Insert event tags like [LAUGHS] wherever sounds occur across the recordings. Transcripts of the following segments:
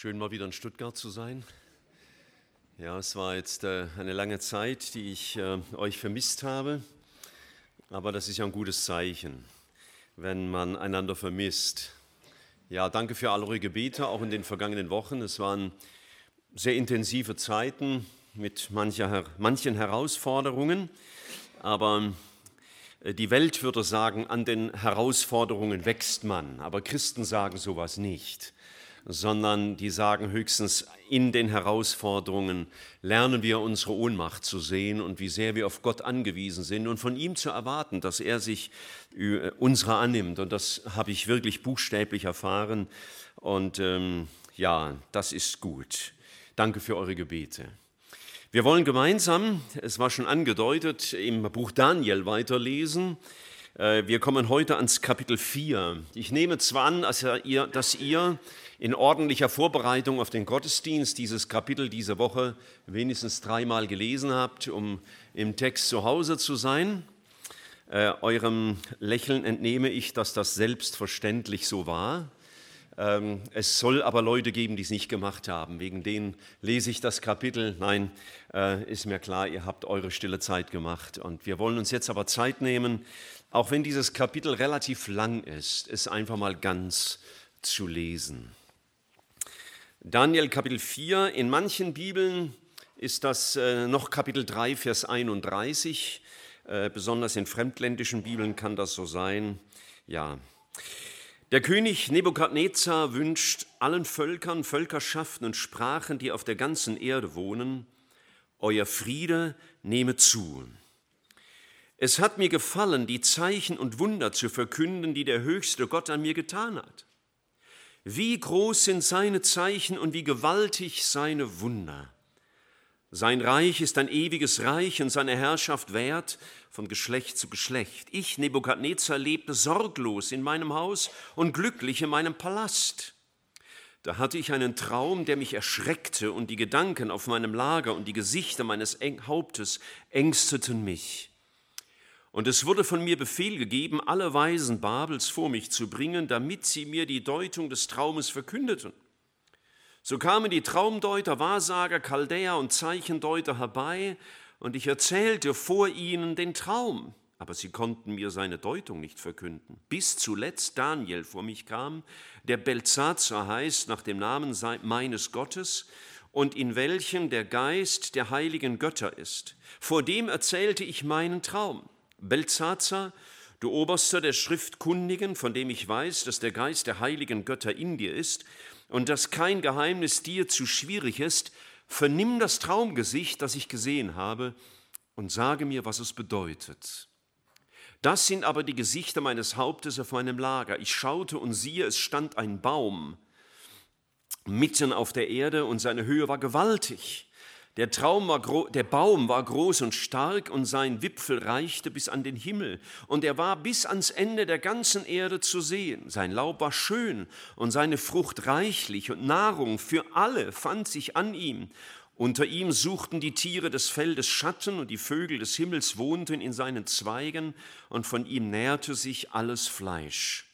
Schön mal wieder in Stuttgart zu sein. Ja, es war jetzt äh, eine lange Zeit, die ich äh, euch vermisst habe, aber das ist ja ein gutes Zeichen, wenn man einander vermisst. Ja, danke für all eure Gebete, auch in den vergangenen Wochen. Es waren sehr intensive Zeiten mit mancher, manchen Herausforderungen, aber äh, die Welt würde sagen, an den Herausforderungen wächst man, aber Christen sagen sowas nicht sondern die sagen höchstens, in den Herausforderungen lernen wir unsere Ohnmacht zu sehen und wie sehr wir auf Gott angewiesen sind und von ihm zu erwarten, dass er sich äh, unserer annimmt. Und das habe ich wirklich buchstäblich erfahren. Und ähm, ja, das ist gut. Danke für eure Gebete. Wir wollen gemeinsam, es war schon angedeutet, im Buch Daniel weiterlesen. Äh, wir kommen heute ans Kapitel 4. Ich nehme zwar an, dass ihr in ordentlicher Vorbereitung auf den Gottesdienst dieses Kapitel diese Woche wenigstens dreimal gelesen habt, um im Text zu Hause zu sein. Äh, eurem Lächeln entnehme ich, dass das selbstverständlich so war. Ähm, es soll aber Leute geben, die es nicht gemacht haben. Wegen denen lese ich das Kapitel. Nein, äh, ist mir klar, ihr habt eure stille Zeit gemacht. Und wir wollen uns jetzt aber Zeit nehmen, auch wenn dieses Kapitel relativ lang ist, es einfach mal ganz zu lesen. Daniel Kapitel 4, in manchen Bibeln ist das äh, noch Kapitel 3, Vers 31, äh, besonders in fremdländischen Bibeln kann das so sein. Ja. Der König Nebukadnezar wünscht allen Völkern, Völkerschaften und Sprachen, die auf der ganzen Erde wohnen, euer Friede nehme zu. Es hat mir gefallen, die Zeichen und Wunder zu verkünden, die der höchste Gott an mir getan hat. Wie groß sind seine Zeichen und wie gewaltig seine Wunder. Sein Reich ist ein ewiges Reich und seine Herrschaft währt von Geschlecht zu Geschlecht. Ich, Nebukadnezar, lebte sorglos in meinem Haus und glücklich in meinem Palast. Da hatte ich einen Traum, der mich erschreckte, und die Gedanken auf meinem Lager und die Gesichter meines Hauptes ängsteten mich. Und es wurde von mir Befehl gegeben, alle Weisen Babels vor mich zu bringen, damit sie mir die Deutung des Traumes verkündeten. So kamen die Traumdeuter, Wahrsager, Chaldäer und Zeichendeuter herbei, und ich erzählte vor ihnen den Traum, aber sie konnten mir seine Deutung nicht verkünden. Bis zuletzt Daniel vor mich kam, der Belzazar heißt nach dem Namen meines Gottes, und in welchem der Geist der heiligen Götter ist. Vor dem erzählte ich meinen Traum. Belzazar, du Oberster der Schriftkundigen, von dem ich weiß, dass der Geist der heiligen Götter in dir ist und dass kein Geheimnis dir zu schwierig ist, vernimm das Traumgesicht, das ich gesehen habe, und sage mir, was es bedeutet. Das sind aber die Gesichter meines Hauptes auf meinem Lager. Ich schaute und siehe, es stand ein Baum mitten auf der Erde und seine Höhe war gewaltig. Der, Traum war der Baum war groß und stark und sein Wipfel reichte bis an den Himmel und er war bis ans Ende der ganzen Erde zu sehen. Sein Laub war schön und seine Frucht reichlich und Nahrung für alle fand sich an ihm. Unter ihm suchten die Tiere des Feldes Schatten und die Vögel des Himmels wohnten in seinen Zweigen und von ihm nährte sich alles Fleisch.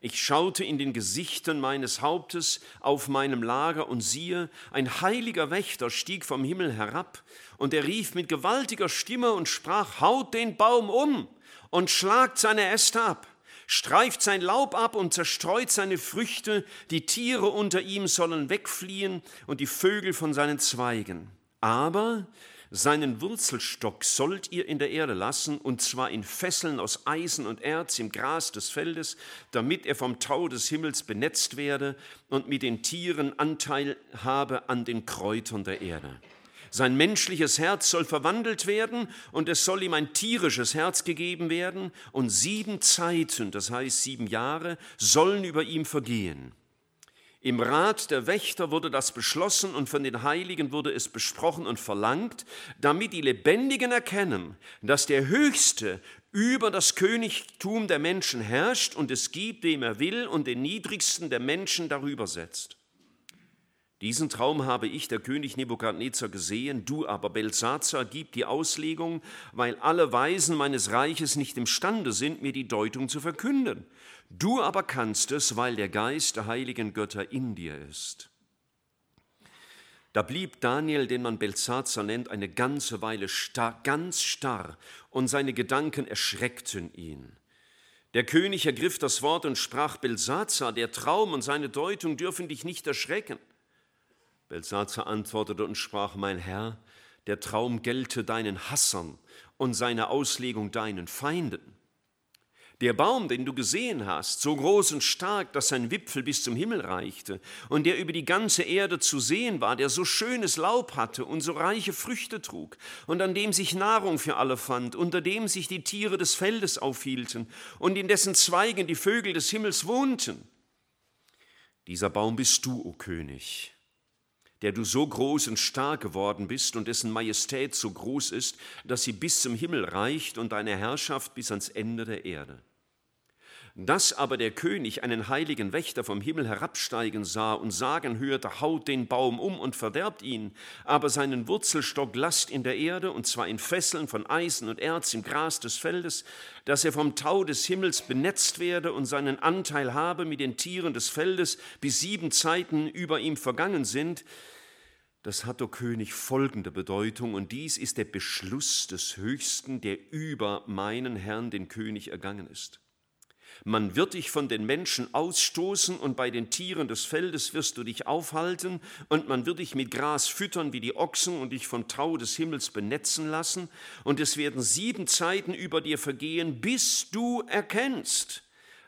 Ich schaute in den Gesichtern meines Hauptes auf meinem Lager und siehe, ein heiliger Wächter stieg vom Himmel herab und er rief mit gewaltiger Stimme und sprach, haut den Baum um und schlagt seine Äste ab, streift sein Laub ab und zerstreut seine Früchte, die Tiere unter ihm sollen wegfliehen und die Vögel von seinen Zweigen. Aber seinen Wurzelstock sollt ihr in der Erde lassen, und zwar in Fesseln aus Eisen und Erz im Gras des Feldes, damit er vom Tau des Himmels benetzt werde und mit den Tieren Anteil habe an den Kräutern der Erde. Sein menschliches Herz soll verwandelt werden und es soll ihm ein tierisches Herz gegeben werden und sieben Zeiten, das heißt sieben Jahre, sollen über ihm vergehen. Im Rat der Wächter wurde das beschlossen und von den Heiligen wurde es besprochen und verlangt, damit die Lebendigen erkennen, dass der Höchste über das Königtum der Menschen herrscht und es gibt, wem er will, und den Niedrigsten der Menschen darüber setzt. Diesen Traum habe ich, der König Nebukadnezar, gesehen, du aber, Belsazar, gib die Auslegung, weil alle Weisen meines Reiches nicht imstande sind, mir die Deutung zu verkünden. Du aber kannst es, weil der Geist der heiligen Götter in dir ist. Da blieb Daniel, den man Belsazar nennt, eine ganze Weile starr, ganz starr, und seine Gedanken erschreckten ihn. Der König ergriff das Wort und sprach, Belsazar, der Traum und seine Deutung dürfen dich nicht erschrecken. Belsazar antwortete und sprach, mein Herr, der Traum gelte deinen Hassern und seine Auslegung deinen Feinden. Der Baum, den du gesehen hast, so groß und stark, dass sein Wipfel bis zum Himmel reichte und der über die ganze Erde zu sehen war, der so schönes Laub hatte und so reiche Früchte trug und an dem sich Nahrung für alle fand, unter dem sich die Tiere des Feldes aufhielten und in dessen Zweigen die Vögel des Himmels wohnten. Dieser Baum bist du, o König, der du so groß und stark geworden bist und dessen Majestät so groß ist, dass sie bis zum Himmel reicht und deine Herrschaft bis ans Ende der Erde. Dass aber der König einen heiligen Wächter vom Himmel herabsteigen sah und sagen hörte, haut den Baum um und verderbt ihn, aber seinen Wurzelstock lasst in der Erde, und zwar in Fesseln von Eisen und Erz im Gras des Feldes, dass er vom Tau des Himmels benetzt werde und seinen Anteil habe mit den Tieren des Feldes, bis sieben Zeiten über ihm vergangen sind, das hat der König folgende Bedeutung, und dies ist der Beschluss des Höchsten, der über meinen Herrn, den König, ergangen ist. Man wird dich von den Menschen ausstoßen und bei den Tieren des Feldes wirst du dich aufhalten und man wird dich mit Gras füttern wie die Ochsen und dich vom Tau des Himmels benetzen lassen und es werden sieben Zeiten über dir vergehen, bis du erkennst,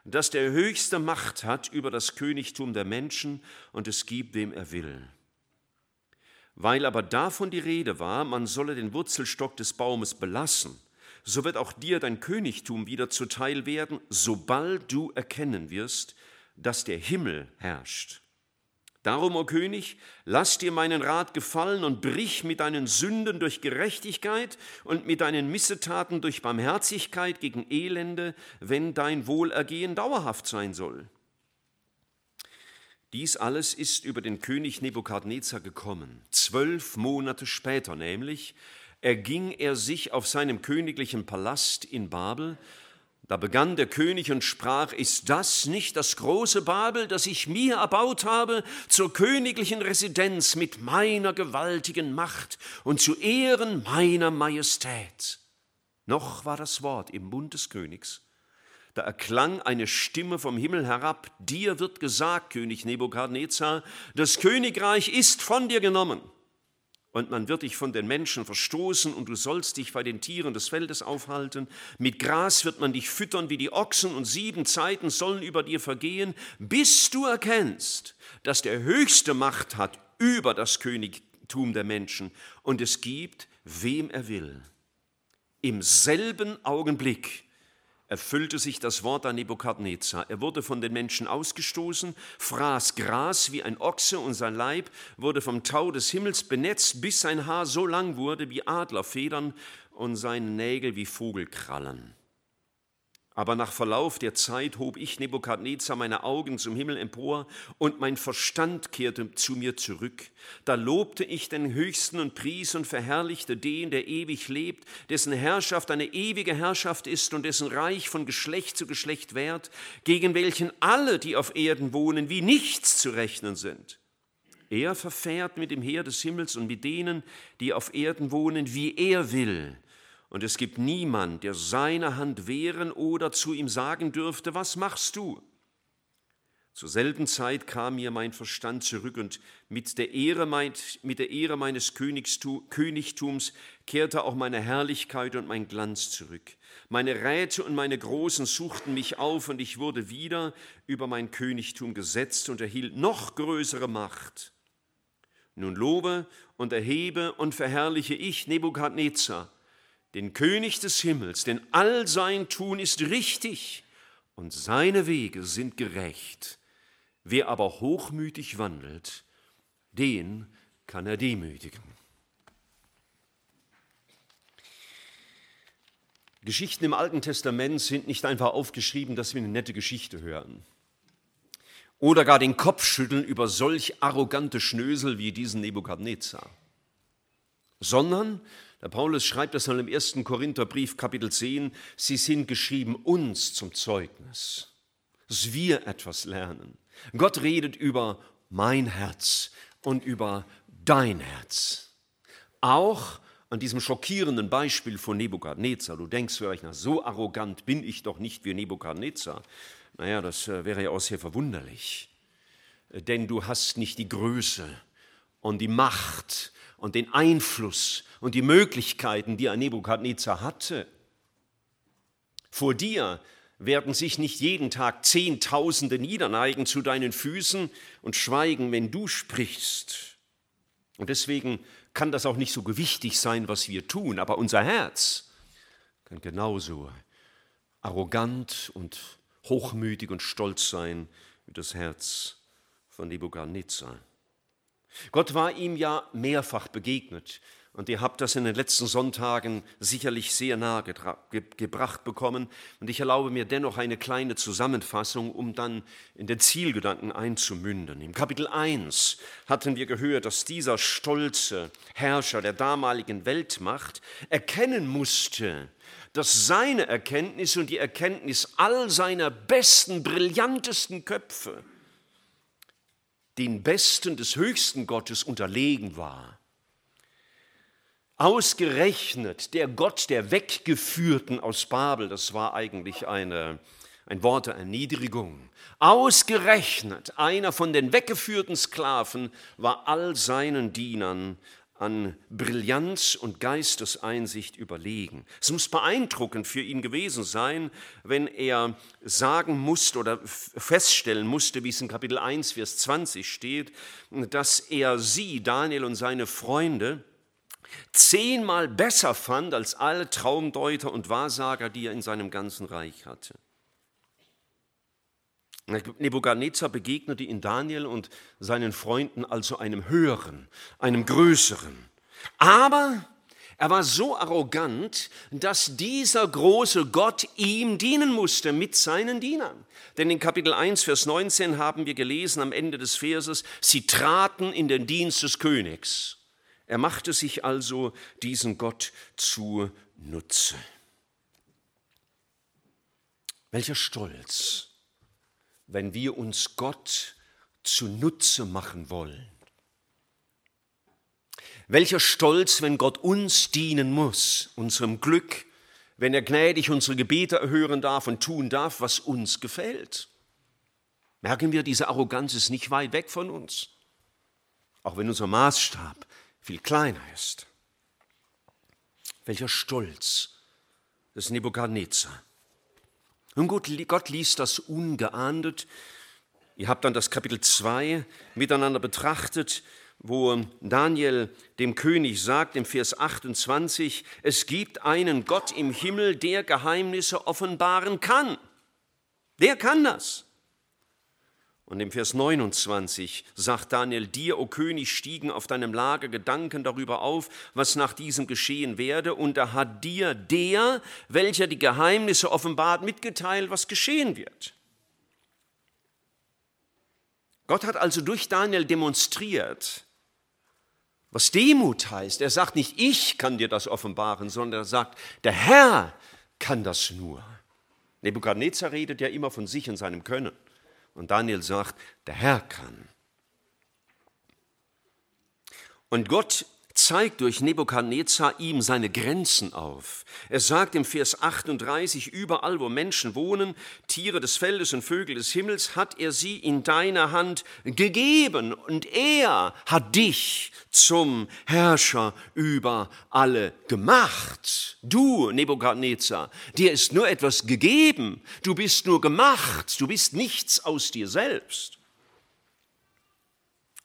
dass der Höchste Macht hat über das Königtum der Menschen und es gibt, wem er will. Weil aber davon die Rede war, man solle den Wurzelstock des Baumes belassen, so wird auch dir dein Königtum wieder zuteil werden, sobald du erkennen wirst, dass der Himmel herrscht. Darum, o König, lass dir meinen Rat gefallen und brich mit deinen Sünden durch Gerechtigkeit und mit deinen Missetaten durch Barmherzigkeit gegen Elende, wenn dein Wohlergehen dauerhaft sein soll. Dies alles ist über den König Nebukadnezar gekommen, zwölf Monate später nämlich, erging er sich auf seinem königlichen Palast in Babel. Da begann der König und sprach, ist das nicht das große Babel, das ich mir erbaut habe zur königlichen Residenz mit meiner gewaltigen Macht und zu Ehren meiner Majestät? Noch war das Wort im Mund des Königs. Da erklang eine Stimme vom Himmel herab, dir wird gesagt, König Nebukadnezar, das Königreich ist von dir genommen und man wird dich von den Menschen verstoßen und du sollst dich bei den Tieren des Feldes aufhalten. Mit Gras wird man dich füttern wie die Ochsen und sieben Zeiten sollen über dir vergehen, bis du erkennst, dass der Höchste Macht hat über das Königtum der Menschen und es gibt, wem er will. Im selben Augenblick erfüllte sich das Wort an Nebukadnezar. Er wurde von den Menschen ausgestoßen, fraß Gras wie ein Ochse und sein Leib wurde vom Tau des Himmels benetzt, bis sein Haar so lang wurde wie Adlerfedern und seine Nägel wie Vogelkrallen. Aber nach Verlauf der Zeit hob ich Nebukadnezar meine Augen zum Himmel empor und mein Verstand kehrte zu mir zurück. Da lobte ich den Höchsten und pries und verherrlichte den, der ewig lebt, dessen Herrschaft eine ewige Herrschaft ist und dessen Reich von Geschlecht zu Geschlecht währt, gegen welchen alle, die auf Erden wohnen, wie nichts zu rechnen sind. Er verfährt mit dem Heer des Himmels und mit denen, die auf Erden wohnen, wie er will und es gibt niemand, der seine Hand wehren oder zu ihm sagen dürfte, was machst du? Zur selben Zeit kam mir mein Verstand zurück und mit der Ehre, mit der Ehre meines Königtums kehrte auch meine Herrlichkeit und mein Glanz zurück. Meine Räte und meine Großen suchten mich auf und ich wurde wieder über mein Königtum gesetzt und erhielt noch größere Macht. Nun lobe und erhebe und verherrliche ich Nebukadnezar, den König des Himmels, denn all sein Tun ist richtig und seine Wege sind gerecht. Wer aber hochmütig wandelt, den kann er demütigen. Geschichten im Alten Testament sind nicht einfach aufgeschrieben, dass wir eine nette Geschichte hören. Oder gar den Kopf schütteln über solch arrogante Schnösel wie diesen Nebukadnezar. Sondern der Paulus schreibt das im 1. Korintherbrief, Kapitel 10, sie sind geschrieben uns zum Zeugnis, dass wir etwas lernen. Gott redet über mein Herz und über dein Herz. Auch an diesem schockierenden Beispiel von Nebukadnezar. Du denkst vielleicht, na, so arrogant bin ich doch nicht wie Nebukadnezar. Naja, das äh, wäre ja auch sehr verwunderlich. Denn du hast nicht die Größe und die Macht und den Einfluss und die Möglichkeiten, die ein Nebukadnezar hatte. Vor dir werden sich nicht jeden Tag Zehntausende niederneigen zu deinen Füßen und schweigen, wenn du sprichst. Und deswegen kann das auch nicht so gewichtig sein, was wir tun, aber unser Herz kann genauso arrogant und hochmütig und stolz sein wie das Herz von Nebukadnezar. Gott war ihm ja mehrfach begegnet. Und ihr habt das in den letzten Sonntagen sicherlich sehr nahe ge gebracht bekommen. Und ich erlaube mir dennoch eine kleine Zusammenfassung, um dann in den Zielgedanken einzumünden. Im Kapitel 1 hatten wir gehört, dass dieser stolze Herrscher der damaligen Weltmacht erkennen musste, dass seine Erkenntnis und die Erkenntnis all seiner besten, brillantesten Köpfe den Besten des höchsten Gottes unterlegen war. Ausgerechnet der Gott der Weggeführten aus Babel, das war eigentlich eine, ein Wort der Erniedrigung. Ausgerechnet einer von den weggeführten Sklaven war all seinen Dienern an Brillanz und Geisteseinsicht überlegen. Es muss beeindruckend für ihn gewesen sein, wenn er sagen musste oder feststellen musste, wie es in Kapitel 1, Vers 20 steht, dass er sie, Daniel und seine Freunde, zehnmal besser fand als alle Traumdeuter und Wahrsager, die er in seinem ganzen Reich hatte. Nebukadnezar begegnete in Daniel und seinen Freunden also einem höheren, einem größeren. Aber er war so arrogant, dass dieser große Gott ihm dienen musste mit seinen Dienern. Denn in Kapitel 1, Vers 19 haben wir gelesen am Ende des Verses, sie traten in den Dienst des Königs. Er machte sich also diesen Gott zu Nutze. Welcher Stolz! Wenn wir uns Gott zunutze machen wollen. Welcher Stolz, wenn Gott uns dienen muss, unserem Glück, wenn er gnädig unsere Gebete erhören darf und tun darf, was uns gefällt. Merken wir, diese Arroganz ist nicht weit weg von uns, auch wenn unser Maßstab viel kleiner ist. Welcher Stolz des Nebukadnezar. Nun gut, Gott ließ das ungeahndet. Ihr habt dann das Kapitel 2 miteinander betrachtet, wo Daniel dem König sagt im Vers 28, es gibt einen Gott im Himmel, der Geheimnisse offenbaren kann. Der kann das. Und im Vers 29 sagt Daniel, dir, o König, stiegen auf deinem Lager Gedanken darüber auf, was nach diesem geschehen werde, und da hat dir der, welcher die Geheimnisse offenbart, mitgeteilt, was geschehen wird. Gott hat also durch Daniel demonstriert, was Demut heißt. Er sagt nicht, ich kann dir das offenbaren, sondern er sagt, der Herr kann das nur. Nebukadnezar redet ja immer von sich und seinem Können. Und Daniel sagt, der Herr kann. Und Gott zeigt durch Nebukadnezar ihm seine Grenzen auf. Er sagt im Vers 38, überall wo Menschen wohnen, Tiere des Feldes und Vögel des Himmels, hat er sie in deiner Hand gegeben und er hat dich zum Herrscher über alle gemacht. Du, Nebukadnezar, dir ist nur etwas gegeben, du bist nur gemacht, du bist nichts aus dir selbst.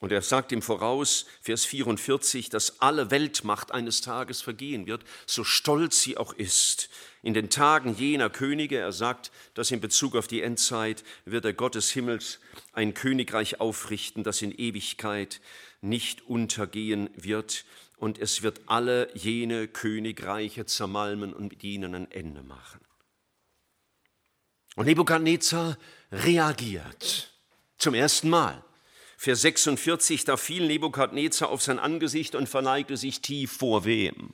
Und er sagt im Voraus, Vers 44, dass alle Weltmacht eines Tages vergehen wird, so stolz sie auch ist. In den Tagen jener Könige, er sagt, dass in Bezug auf die Endzeit wird der Gott des Himmels ein Königreich aufrichten, das in Ewigkeit nicht untergehen wird. Und es wird alle jene Königreiche zermalmen und mit ihnen ein Ende machen. Und Nebukadnezar reagiert zum ersten Mal. Vers 46, da fiel Nebukadnezar auf sein Angesicht und verneigte sich tief vor wem?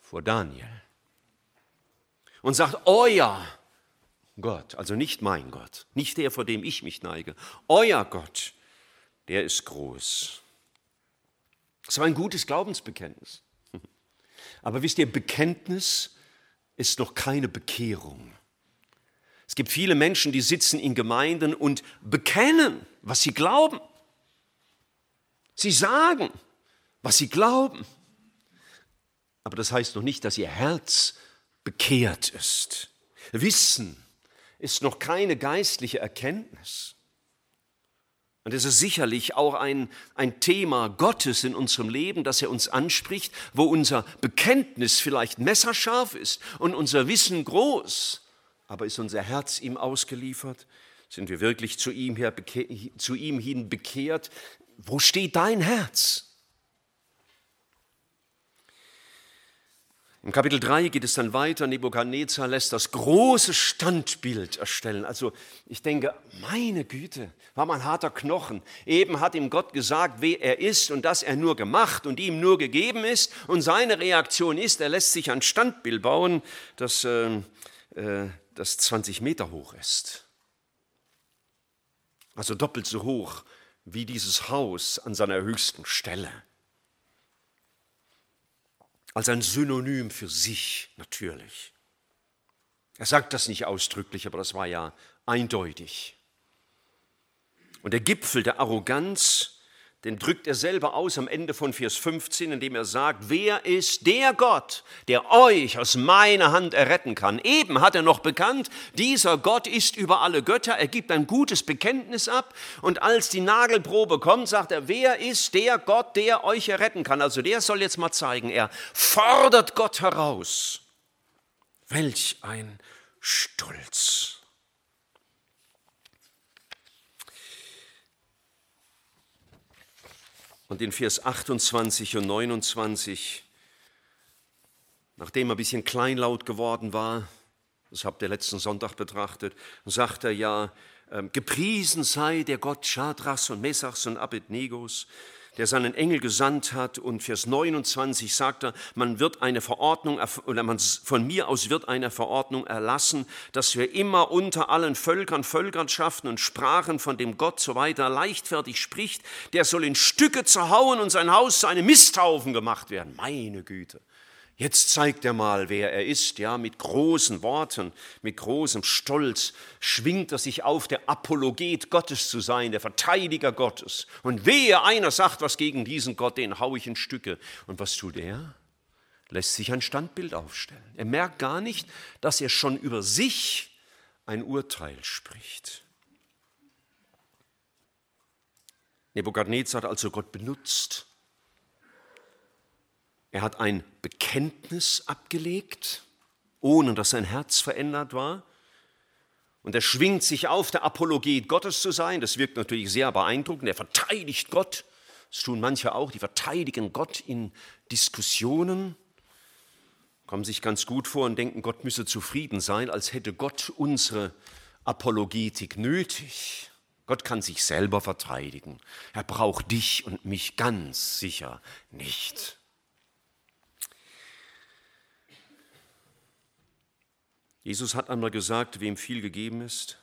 Vor Daniel. Und sagt, euer Gott, also nicht mein Gott, nicht der, vor dem ich mich neige, euer Gott, der ist groß. Das war ein gutes Glaubensbekenntnis. [LAUGHS] Aber wisst ihr, Bekenntnis ist noch keine Bekehrung. Es gibt viele Menschen, die sitzen in Gemeinden und bekennen, was sie glauben. Sie sagen, was sie glauben. Aber das heißt noch nicht, dass ihr Herz bekehrt ist. Wissen ist noch keine geistliche Erkenntnis. Und es ist sicherlich auch ein, ein Thema Gottes in unserem Leben, dass er uns anspricht, wo unser Bekenntnis vielleicht messerscharf ist und unser Wissen groß. Aber ist unser Herz ihm ausgeliefert? Sind wir wirklich zu ihm, her, zu ihm hin bekehrt? Wo steht dein Herz? Im Kapitel 3 geht es dann weiter. Nebukadnezar lässt das große Standbild erstellen. Also ich denke, meine Güte, war mal ein harter Knochen. Eben hat ihm Gott gesagt, wer er ist und dass er nur gemacht und ihm nur gegeben ist. Und seine Reaktion ist, er lässt sich ein Standbild bauen, das, äh, äh, das 20 Meter hoch ist. Also doppelt so hoch wie dieses Haus an seiner höchsten Stelle als ein Synonym für sich natürlich. Er sagt das nicht ausdrücklich, aber das war ja eindeutig. Und der Gipfel der Arroganz den drückt er selber aus am Ende von Vers 15, indem er sagt, wer ist der Gott, der euch aus meiner Hand erretten kann? Eben hat er noch bekannt, dieser Gott ist über alle Götter, er gibt ein gutes Bekenntnis ab und als die Nagelprobe kommt, sagt er, wer ist der Gott, der euch erretten kann? Also der soll jetzt mal zeigen, er fordert Gott heraus. Welch ein Stolz. Und in Vers 28 und 29, nachdem er ein bisschen kleinlaut geworden war, das habt ihr letzten Sonntag betrachtet, sagt er ja, ähm, gepriesen sei der Gott Schadrachs und Mesachs und Abednegos, der seinen Engel gesandt hat. Und Vers 29 sagt er, man wird eine Verordnung, oder man, von mir aus wird eine Verordnung erlassen, dass wir immer unter allen Völkern, Völkerschaften und Sprachen von dem Gott so weiter leichtfertig spricht, der soll in Stücke zerhauen und sein Haus zu einem Misthaufen gemacht werden. Meine Güte. Jetzt zeigt er mal, wer er ist, ja, mit großen Worten, mit großem Stolz schwingt er sich auf, der Apologet Gottes zu sein, der Verteidiger Gottes. Und wehe, einer sagt was gegen diesen Gott, den hau ich in Stücke. Und was tut er? Lässt sich ein Standbild aufstellen. Er merkt gar nicht, dass er schon über sich ein Urteil spricht. Nebukadnezar hat also Gott benutzt, er hat ein Bekenntnis abgelegt, ohne dass sein Herz verändert war. Und er schwingt sich auf, der Apologet Gottes zu sein. Das wirkt natürlich sehr beeindruckend. Er verteidigt Gott. Das tun manche auch. Die verteidigen Gott in Diskussionen, kommen sich ganz gut vor und denken, Gott müsse zufrieden sein, als hätte Gott unsere Apologetik nötig. Gott kann sich selber verteidigen. Er braucht dich und mich ganz sicher nicht. Jesus hat einmal gesagt, wem viel gegeben ist,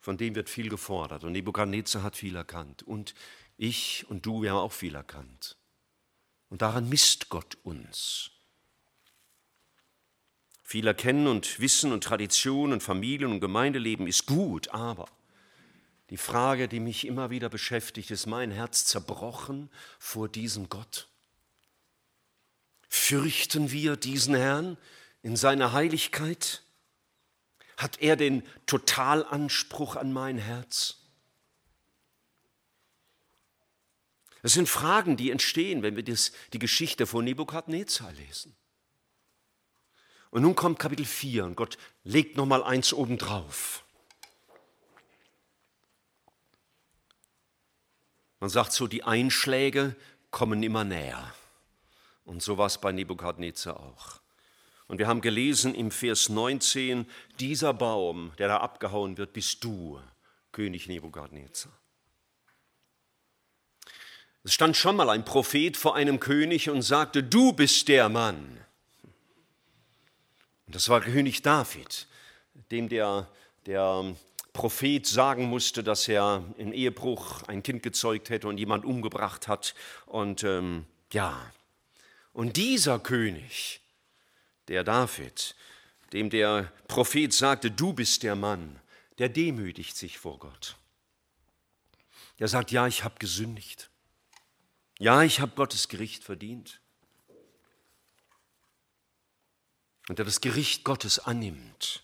von dem wird viel gefordert. Und Nebukadnezar hat viel erkannt. Und ich und du, wir haben auch viel erkannt. Und daran misst Gott uns. Viel erkennen und Wissen und Tradition und Familien und Gemeindeleben ist gut, aber die Frage, die mich immer wieder beschäftigt, ist mein Herz zerbrochen vor diesem Gott? Fürchten wir diesen Herrn? In seiner Heiligkeit? Hat er den Totalanspruch an mein Herz? Das sind Fragen, die entstehen, wenn wir das, die Geschichte von Nebukadnezar lesen. Und nun kommt Kapitel 4 und Gott legt nochmal eins obendrauf. Man sagt so, die Einschläge kommen immer näher. Und so war es bei Nebukadnezar auch. Und wir haben gelesen im Vers 19, dieser Baum, der da abgehauen wird, bist du, König Nebukadnezar. Es stand schon mal ein Prophet vor einem König und sagte, du bist der Mann. Und das war König David, dem der, der Prophet sagen musste, dass er im Ehebruch ein Kind gezeugt hätte und jemand umgebracht hat. Und ähm, ja, und dieser König, der David, dem der Prophet sagte, du bist der Mann, der demütigt sich vor Gott. Der sagt, ja, ich habe gesündigt. Ja, ich habe Gottes Gericht verdient. Und der das Gericht Gottes annimmt,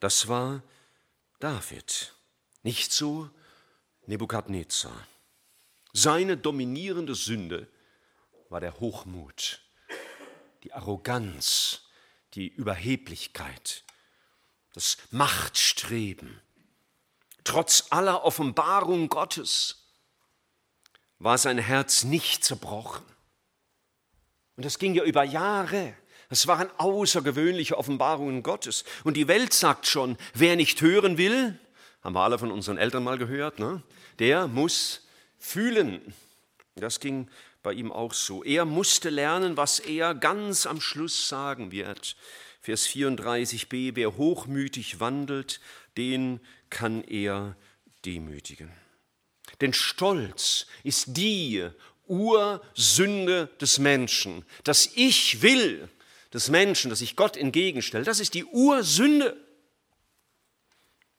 das war David, nicht so Nebukadnezar. Seine dominierende Sünde war der Hochmut, die Arroganz, die Überheblichkeit, das Machtstreben. Trotz aller Offenbarung Gottes war sein Herz nicht zerbrochen. Und das ging ja über Jahre. Es waren außergewöhnliche Offenbarungen Gottes. Und die Welt sagt schon, wer nicht hören will, haben wir alle von unseren Eltern mal gehört, ne? der muss fühlen. Das ging bei ihm auch so. Er musste lernen, was er ganz am Schluss sagen wird. Vers 34b, wer hochmütig wandelt, den kann er demütigen. Denn Stolz ist die Ursünde des Menschen. Das Ich will des Menschen, das sich Gott entgegenstellt, das ist die Ursünde.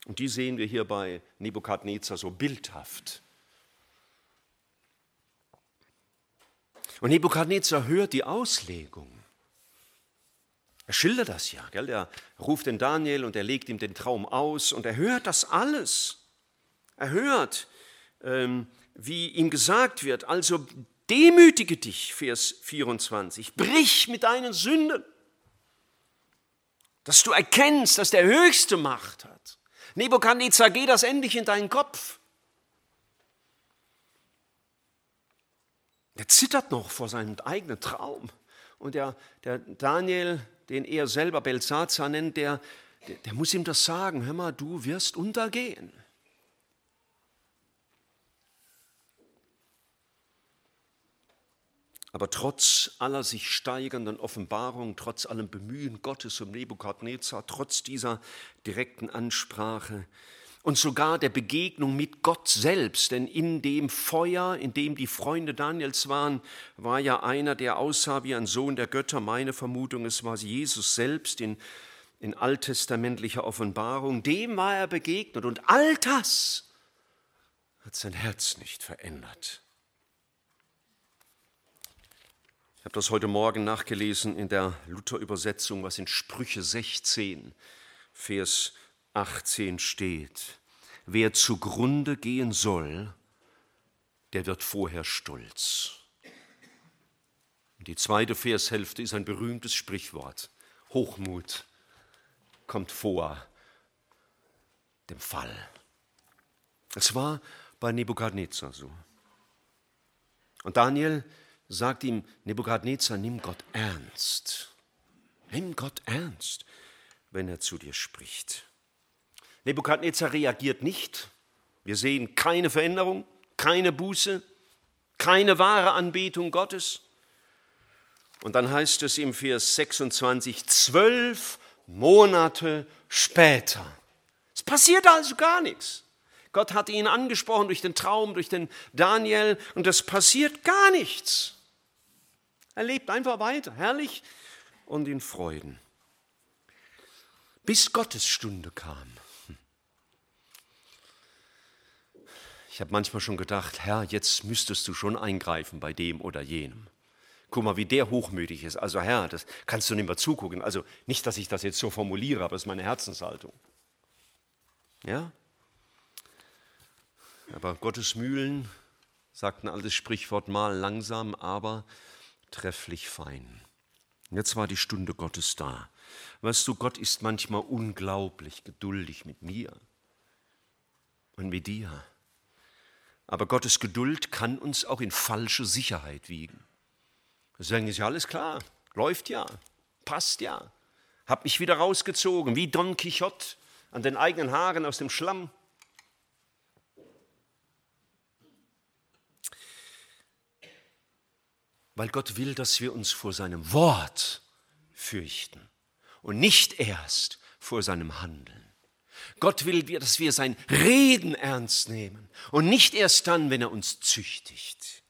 Und die sehen wir hier bei Nebukadnezar so bildhaft. Und Nebukadnezar hört die Auslegung. Er schildert das ja. Gell? Er ruft den Daniel und er legt ihm den Traum aus und er hört das alles. Er hört, ähm, wie ihm gesagt wird, also demütige dich, Vers 24, brich mit deinen Sünden, dass du erkennst, dass der Höchste Macht hat. Nebukadnezar, geh das endlich in deinen Kopf. Er zittert noch vor seinem eigenen Traum. Und der, der Daniel, den er selber Belsazar nennt, der, der, der muss ihm das sagen. Hör mal, du wirst untergehen. Aber trotz aller sich steigernden Offenbarungen, trotz allem Bemühen Gottes um Nebukadnezar, trotz dieser direkten Ansprache, und sogar der Begegnung mit Gott selbst. Denn in dem Feuer, in dem die Freunde Daniels waren, war ja einer, der aussah wie ein Sohn der Götter. Meine Vermutung, es war Jesus selbst in, in alttestamentlicher Offenbarung. Dem war er begegnet. Und all das hat sein Herz nicht verändert. Ich habe das heute Morgen nachgelesen in der Luther-Übersetzung, was in Sprüche 16, Vers 18 steht, wer zugrunde gehen soll, der wird vorher stolz. Die zweite Vershälfte ist ein berühmtes Sprichwort. Hochmut kommt vor dem Fall. Es war bei Nebukadnezar so. Und Daniel sagt ihm, Nebukadnezar, nimm Gott ernst. Nimm Gott ernst, wenn er zu dir spricht. Nebukadnezar reagiert nicht. Wir sehen keine Veränderung, keine Buße, keine wahre Anbetung Gottes. Und dann heißt es im Vers 26, zwölf Monate später. Es passiert also gar nichts. Gott hat ihn angesprochen durch den Traum, durch den Daniel und es passiert gar nichts. Er lebt einfach weiter, herrlich und in Freuden. Bis Gottes Stunde kam. Ich habe manchmal schon gedacht, Herr, jetzt müsstest du schon eingreifen bei dem oder jenem. Guck mal, wie der hochmütig ist. Also Herr, das kannst du nicht mehr zugucken. Also nicht, dass ich das jetzt so formuliere, aber es ist meine Herzenshaltung. Ja? Aber Gottes Mühlen, sagt ein altes Sprichwort mal, langsam, aber trefflich fein. Jetzt war die Stunde Gottes da. Weißt du, Gott ist manchmal unglaublich geduldig mit mir und mit dir. Aber Gottes Geduld kann uns auch in falsche Sicherheit wiegen. Sagen, ist ja alles klar, läuft ja, passt ja. Hab mich wieder rausgezogen, wie Don Quixote an den eigenen Haaren aus dem Schlamm. Weil Gott will, dass wir uns vor seinem Wort fürchten und nicht erst vor seinem Handeln. Gott will, dass wir sein Reden ernst nehmen und nicht erst dann, wenn er uns züchtigt.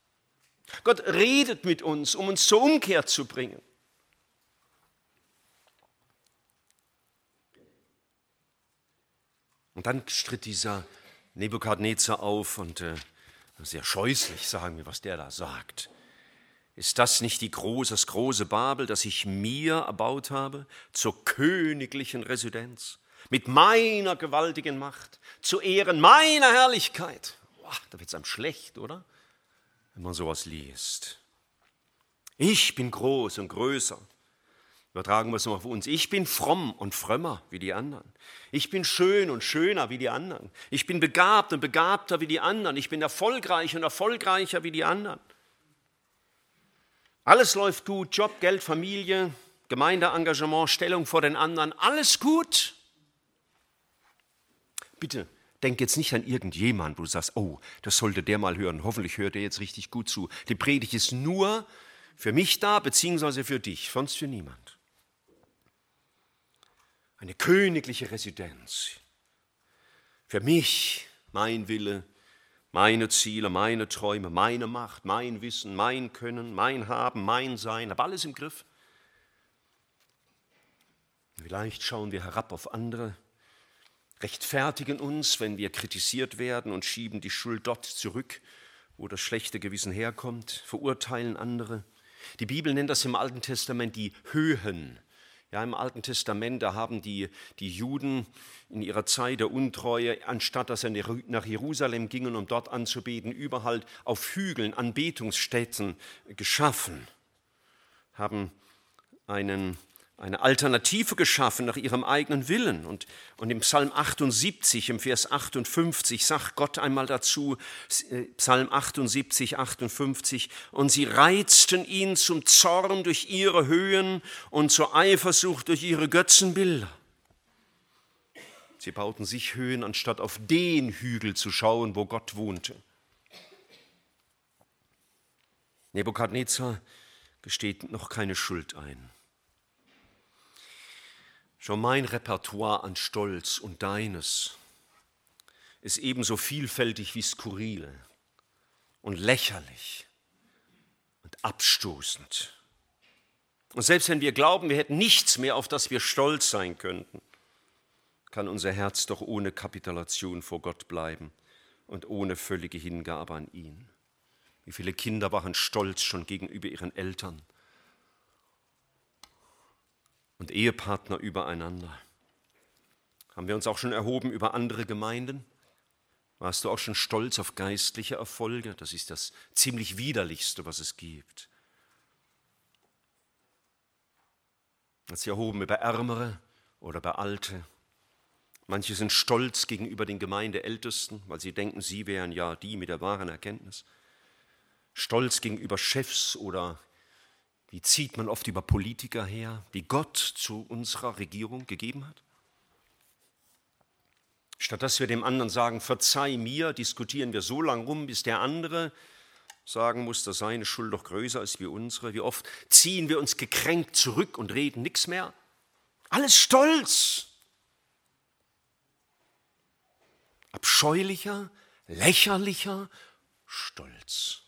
Gott redet mit uns, um uns zur Umkehr zu bringen. Und dann stritt dieser Nebukadnezar auf und äh, sehr scheußlich sagen wir, was der da sagt. Ist das nicht die große, das große Babel, das ich mir erbaut habe, zur königlichen Residenz, mit meiner gewaltigen Macht, zu Ehren meiner Herrlichkeit? Boah, da wird es einem schlecht, oder? Wenn man sowas liest. Ich bin groß und größer. Übertragen wir es mal auf uns. Ich bin fromm und frömmer wie die anderen. Ich bin schön und schöner wie die anderen. Ich bin begabt und begabter wie die anderen. Ich bin erfolgreich und erfolgreicher wie die anderen. Alles läuft gut, Job, Geld, Familie, Gemeindeengagement, Stellung vor den anderen, alles gut. Bitte, denk jetzt nicht an irgendjemand, wo du sagst, oh, das sollte der mal hören, hoffentlich hört er jetzt richtig gut zu. Die Predigt ist nur für mich da, beziehungsweise für dich, sonst für niemand eine königliche Residenz. Für mich, mein Wille, meine Ziele, meine Träume, meine Macht, mein Wissen, mein Können, mein Haben, mein Sein, habe alles im Griff. Vielleicht schauen wir herab auf andere, rechtfertigen uns, wenn wir kritisiert werden und schieben die Schuld dort zurück, wo das schlechte Gewissen herkommt, verurteilen andere. Die Bibel nennt das im Alten Testament die Höhen ja, Im Alten Testament, da haben die, die Juden in ihrer Zeit der Untreue, anstatt dass sie nach Jerusalem gingen, um dort anzubeten, überall auf Hügeln Anbetungsstätten geschaffen, haben einen eine Alternative geschaffen nach ihrem eigenen Willen. Und, und im Psalm 78, im Vers 58, sagt Gott einmal dazu, äh, Psalm 78, 58, und sie reizten ihn zum Zorn durch ihre Höhen und zur Eifersucht durch ihre Götzenbilder. Sie bauten sich Höhen, anstatt auf den Hügel zu schauen, wo Gott wohnte. Nebukadnezar gesteht noch keine Schuld ein. Schon mein Repertoire an Stolz und deines ist ebenso vielfältig wie skurril und lächerlich und abstoßend. Und selbst wenn wir glauben, wir hätten nichts mehr, auf das wir stolz sein könnten, kann unser Herz doch ohne Kapitulation vor Gott bleiben und ohne völlige Hingabe an ihn. Wie viele Kinder waren stolz schon gegenüber ihren Eltern und Ehepartner übereinander. Haben wir uns auch schon erhoben über andere Gemeinden? Warst du auch schon stolz auf geistliche Erfolge? Das ist das ziemlich widerlichste, was es gibt. Sie erhoben über Ärmere oder über Alte. Manche sind stolz gegenüber den Gemeindeältesten, weil sie denken, sie wären ja die mit der wahren Erkenntnis. Stolz gegenüber Chefs oder wie zieht man oft über Politiker her, die Gott zu unserer Regierung gegeben hat? Statt dass wir dem anderen sagen, verzeih mir, diskutieren wir so lange rum, bis der andere sagen muss, dass seine Schuld doch größer ist wie unsere. Wie oft ziehen wir uns gekränkt zurück und reden nichts mehr? Alles stolz. Abscheulicher, lächerlicher Stolz.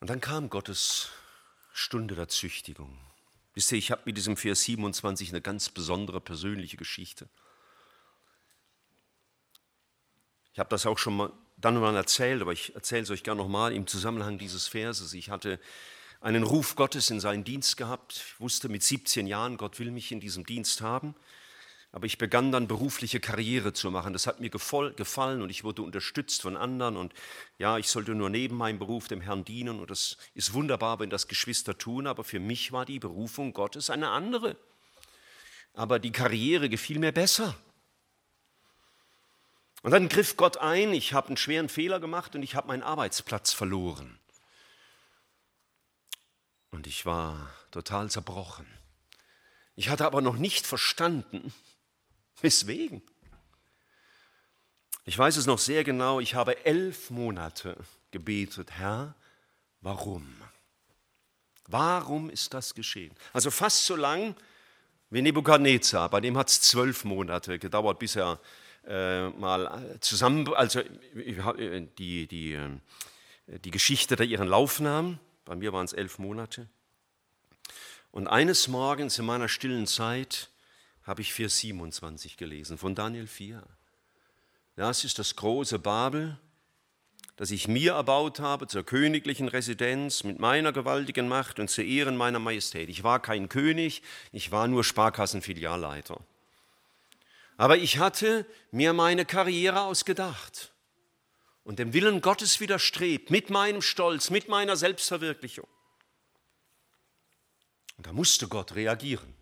Und dann kam Gottes Stunde der Züchtigung. Wisst ihr, ich habe mit diesem Vers 27 eine ganz besondere persönliche Geschichte. Ich habe das auch schon mal dann wann erzählt, aber ich erzähle es euch gerne nochmal im Zusammenhang dieses Verses. Ich hatte einen Ruf Gottes in seinen Dienst gehabt. Ich wusste mit 17 Jahren, Gott will mich in diesem Dienst haben. Aber ich begann dann berufliche Karriere zu machen. Das hat mir gefallen und ich wurde unterstützt von anderen. Und ja, ich sollte nur neben meinem Beruf dem Herrn dienen. Und das ist wunderbar, wenn das Geschwister tun. Aber für mich war die Berufung Gottes eine andere. Aber die Karriere gefiel mir besser. Und dann griff Gott ein. Ich habe einen schweren Fehler gemacht und ich habe meinen Arbeitsplatz verloren. Und ich war total zerbrochen. Ich hatte aber noch nicht verstanden, Weswegen? Ich weiß es noch sehr genau, ich habe elf Monate gebetet, Herr, warum? Warum ist das geschehen? Also fast so lang, wie Nebukadnezar, bei dem hat es zwölf Monate gedauert, bis er äh, mal zusammen, also äh, die, die, äh, die Geschichte da ihren Lauf nahm. Bei mir waren es elf Monate. Und eines Morgens in meiner stillen Zeit habe ich 4,27 gelesen, von Daniel 4. Das ist das große Babel, das ich mir erbaut habe zur königlichen Residenz mit meiner gewaltigen Macht und zu Ehren meiner Majestät. Ich war kein König, ich war nur Sparkassenfilialleiter. Aber ich hatte mir meine Karriere ausgedacht und dem Willen Gottes widerstrebt, mit meinem Stolz, mit meiner Selbstverwirklichung. Und da musste Gott reagieren.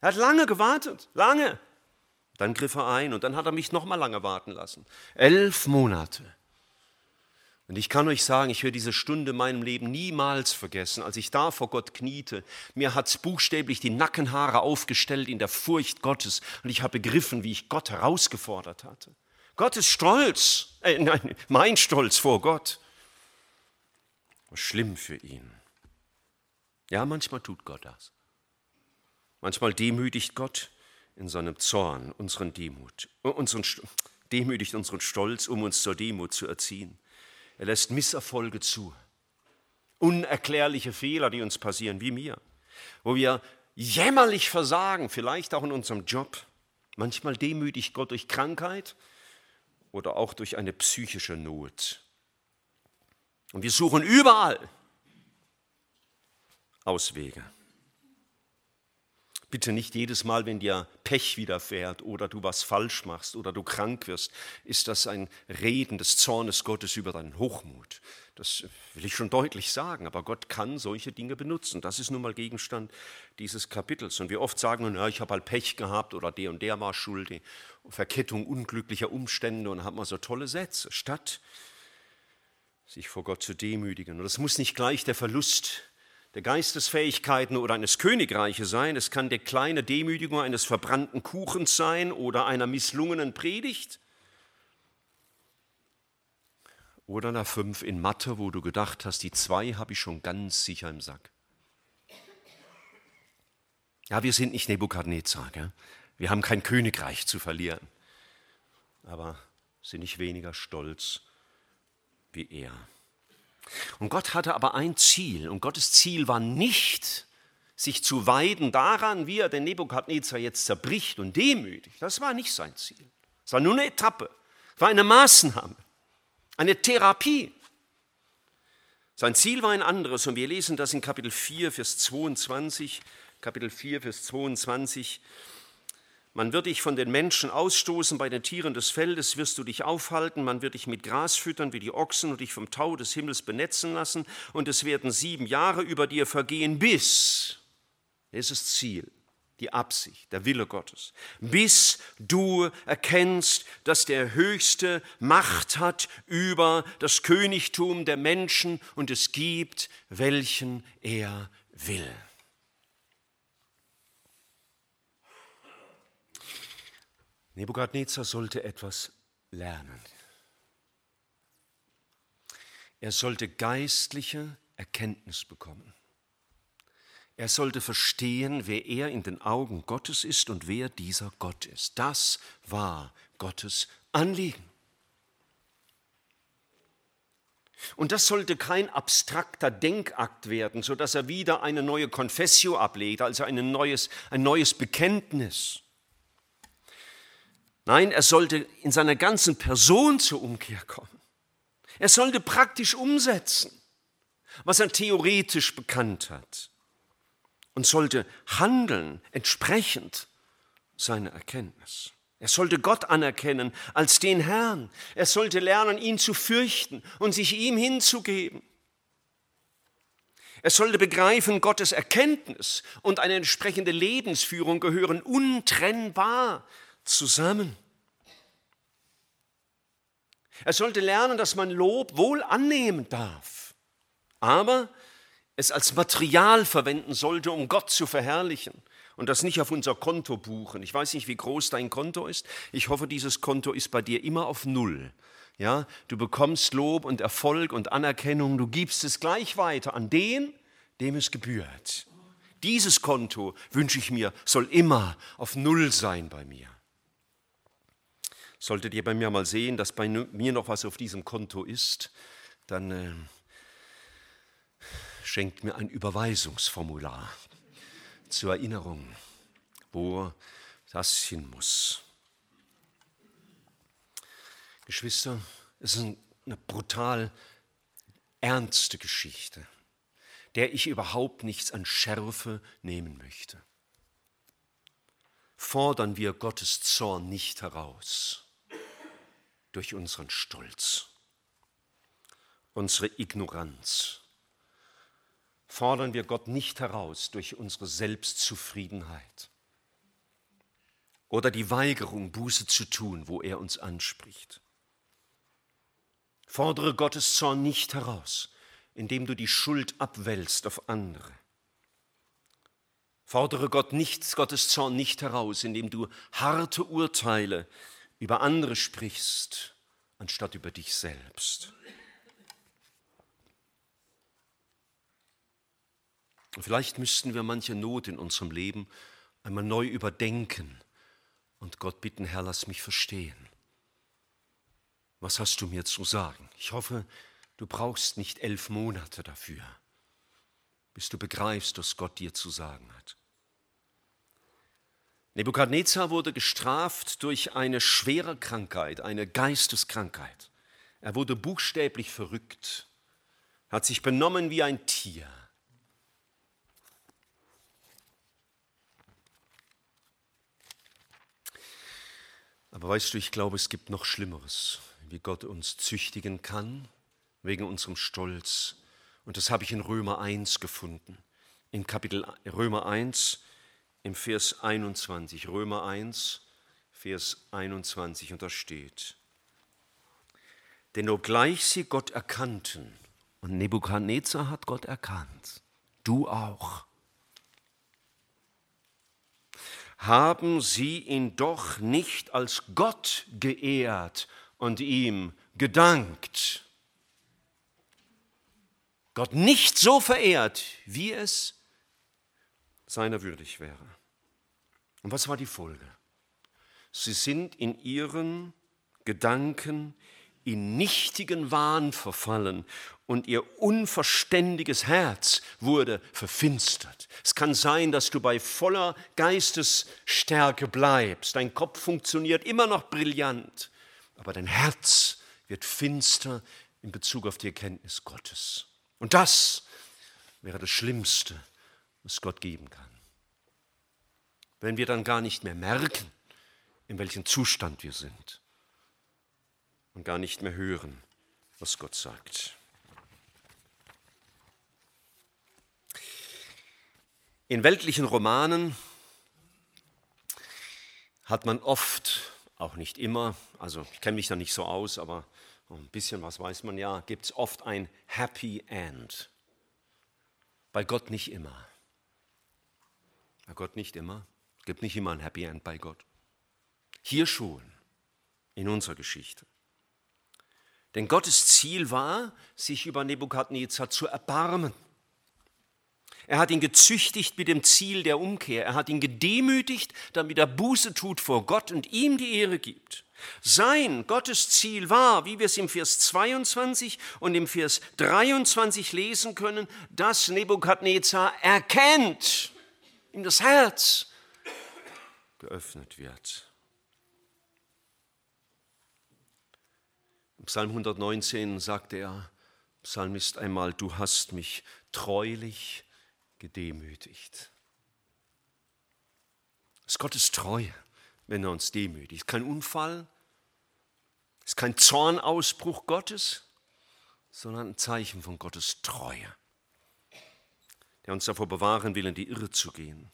Er hat lange gewartet, lange. Dann griff er ein und dann hat er mich noch mal lange warten lassen. Elf Monate. Und ich kann euch sagen, ich werde diese Stunde in meinem Leben niemals vergessen, als ich da vor Gott kniete. Mir hat es buchstäblich die Nackenhaare aufgestellt in der Furcht Gottes und ich habe begriffen, wie ich Gott herausgefordert hatte. Gott ist stolz, äh, nein, mein Stolz vor Gott. Schlimm für ihn. Ja, manchmal tut Gott das. Manchmal demütigt Gott in seinem Zorn unseren Demut, unseren, demütigt unseren Stolz, um uns zur Demut zu erziehen. Er lässt Misserfolge zu, unerklärliche Fehler, die uns passieren, wie mir, wo wir jämmerlich versagen, vielleicht auch in unserem Job. Manchmal demütigt Gott durch Krankheit oder auch durch eine psychische Not. Und wir suchen überall Auswege. Bitte nicht jedes Mal, wenn dir Pech widerfährt oder du was falsch machst oder du krank wirst, ist das ein Reden des Zornes Gottes über deinen Hochmut. Das will ich schon deutlich sagen, aber Gott kann solche Dinge benutzen. Das ist nun mal Gegenstand dieses Kapitels. Und wir oft sagen, ja, ich habe halt Pech gehabt oder der und der war schuld, Verkettung unglücklicher Umstände und haben wir so tolle Sätze, statt sich vor Gott zu demütigen. Und das muss nicht gleich der Verlust der Geistesfähigkeiten oder eines Königreiches sein. Es kann die kleine Demütigung eines verbrannten Kuchens sein oder einer misslungenen Predigt. Oder nach fünf in Mathe, wo du gedacht hast, die zwei habe ich schon ganz sicher im Sack. Ja, wir sind nicht Nebukadnezar. Gell? Wir haben kein Königreich zu verlieren. Aber sind nicht weniger stolz wie er. Und Gott hatte aber ein Ziel. Und Gottes Ziel war nicht, sich zu weiden daran, wie er den Nebukadnezar jetzt zerbricht und demütigt. Das war nicht sein Ziel. Es war nur eine Etappe. Es war eine Maßnahme, eine Therapie. Sein Ziel war ein anderes und wir lesen das in Kapitel 4, Vers 22. Kapitel 4, Vers 22. Man wird dich von den Menschen ausstoßen, bei den Tieren des Feldes wirst du dich aufhalten, man wird dich mit Gras füttern wie die Ochsen und dich vom Tau des Himmels benetzen lassen, und es werden sieben Jahre über dir vergehen, bis, das ist das Ziel, die Absicht, der Wille Gottes, bis du erkennst, dass der Höchste Macht hat über das Königtum der Menschen und es gibt, welchen er will. Nebukadnezar sollte etwas lernen. Er sollte geistliche Erkenntnis bekommen. Er sollte verstehen, wer er in den Augen Gottes ist und wer dieser Gott ist. Das war Gottes Anliegen. Und das sollte kein abstrakter Denkakt werden, sodass er wieder eine neue Confessio ablegt, also ein neues, ein neues Bekenntnis. Nein, er sollte in seiner ganzen Person zur Umkehr kommen. Er sollte praktisch umsetzen, was er theoretisch bekannt hat und sollte handeln entsprechend seiner Erkenntnis. Er sollte Gott anerkennen als den Herrn. Er sollte lernen, ihn zu fürchten und sich ihm hinzugeben. Er sollte begreifen, Gottes Erkenntnis und eine entsprechende Lebensführung gehören untrennbar zusammen. Er sollte lernen, dass man Lob wohl annehmen darf, aber es als Material verwenden sollte, um Gott zu verherrlichen und das nicht auf unser Konto buchen. Ich weiß nicht, wie groß dein Konto ist. Ich hoffe, dieses Konto ist bei dir immer auf Null. Ja, du bekommst Lob und Erfolg und Anerkennung, du gibst es gleich weiter an den, dem es gebührt. Dieses Konto wünsche ich mir, soll immer auf Null sein bei mir. Solltet ihr bei mir mal sehen, dass bei mir noch was auf diesem Konto ist, dann äh, schenkt mir ein Überweisungsformular zur Erinnerung, wo das hin muss. Geschwister, es ist eine brutal ernste Geschichte, der ich überhaupt nichts an Schärfe nehmen möchte. Fordern wir Gottes Zorn nicht heraus durch unseren Stolz, unsere Ignoranz. Fordern wir Gott nicht heraus durch unsere Selbstzufriedenheit oder die Weigerung, Buße zu tun, wo er uns anspricht. Fordere Gottes Zorn nicht heraus, indem du die Schuld abwälzt auf andere. Fordere Gott nicht, Gottes Zorn nicht heraus, indem du harte Urteile über andere sprichst, anstatt über dich selbst. Vielleicht müssten wir manche Not in unserem Leben einmal neu überdenken und Gott bitten, Herr, lass mich verstehen. Was hast du mir zu sagen? Ich hoffe, du brauchst nicht elf Monate dafür, bis du begreifst, was Gott dir zu sagen hat. Nebukadnezar wurde gestraft durch eine schwere Krankheit, eine Geisteskrankheit. Er wurde buchstäblich verrückt, hat sich benommen wie ein Tier. Aber weißt du, ich glaube, es gibt noch Schlimmeres, wie Gott uns züchtigen kann, wegen unserem Stolz. Und das habe ich in Römer 1 gefunden. In Kapitel Römer 1, im Vers 21, Römer 1, Vers 21, und da steht, denn obgleich sie Gott erkannten, und Nebukadnezar hat Gott erkannt, du auch, haben sie ihn doch nicht als Gott geehrt und ihm gedankt. Gott nicht so verehrt, wie es seiner würdig wäre. Und was war die Folge? Sie sind in ihren Gedanken in nichtigen Wahn verfallen und ihr unverständiges Herz wurde verfinstert. Es kann sein, dass du bei voller Geistesstärke bleibst. Dein Kopf funktioniert immer noch brillant, aber dein Herz wird finster in Bezug auf die Erkenntnis Gottes. Und das wäre das Schlimmste, was Gott geben kann. Wenn wir dann gar nicht mehr merken, in welchem Zustand wir sind und gar nicht mehr hören, was Gott sagt. In weltlichen Romanen hat man oft, auch nicht immer, also ich kenne mich da nicht so aus, aber ein bisschen was weiß man ja, gibt es oft ein Happy End. Bei Gott nicht immer. Bei Gott nicht immer. Es gibt nicht immer ein Happy End bei Gott. Hier schon, in unserer Geschichte. Denn Gottes Ziel war, sich über Nebukadnezar zu erbarmen. Er hat ihn gezüchtigt mit dem Ziel der Umkehr. Er hat ihn gedemütigt, damit er Buße tut vor Gott und ihm die Ehre gibt. Sein Gottes Ziel war, wie wir es im Vers 22 und im Vers 23 lesen können, dass Nebukadnezar erkennt, ihm das Herz geöffnet wird. Im Psalm 119 sagt der Psalmist einmal, du hast mich treulich gedemütigt. Es ist Gottes Treue, wenn er uns demütigt. Kein Unfall, ist kein Zornausbruch Gottes, sondern ein Zeichen von Gottes Treue, der uns davor bewahren will, in die Irre zu gehen.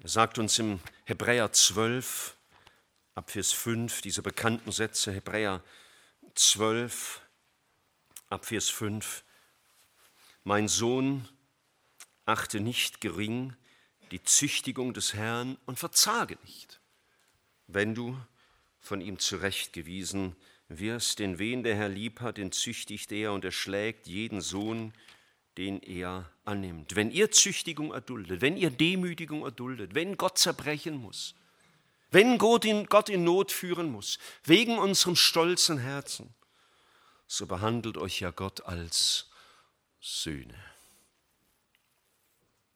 Er sagt uns im Hebräer 12, ab Vers 5, diese bekannten Sätze, Hebräer 12, ab Vers 5, mein Sohn, achte nicht gering die Züchtigung des Herrn und verzage nicht, wenn du von ihm zurechtgewiesen wirst, denn wen der Herr lieb hat, den züchtigt er und er schlägt jeden Sohn, den er annimmt. Wenn ihr Züchtigung erduldet, wenn ihr Demütigung erduldet, wenn Gott zerbrechen muss, wenn Gott in, Gott in Not führen muss, wegen unserem stolzen Herzen, so behandelt euch ja Gott als Söhne.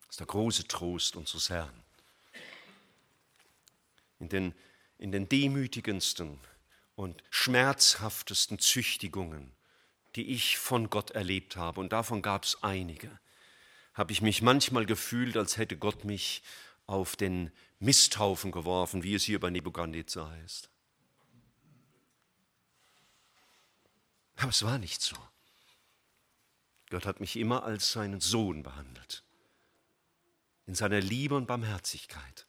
Das ist der große Trost unseres Herrn. In den, in den demütigendsten und schmerzhaftesten Züchtigungen, die ich von Gott erlebt habe, und davon gab es einige, habe ich mich manchmal gefühlt, als hätte Gott mich auf den Misthaufen geworfen, wie es hier bei Nebukadnezar heißt. Aber es war nicht so. Gott hat mich immer als seinen Sohn behandelt, in seiner Liebe und Barmherzigkeit.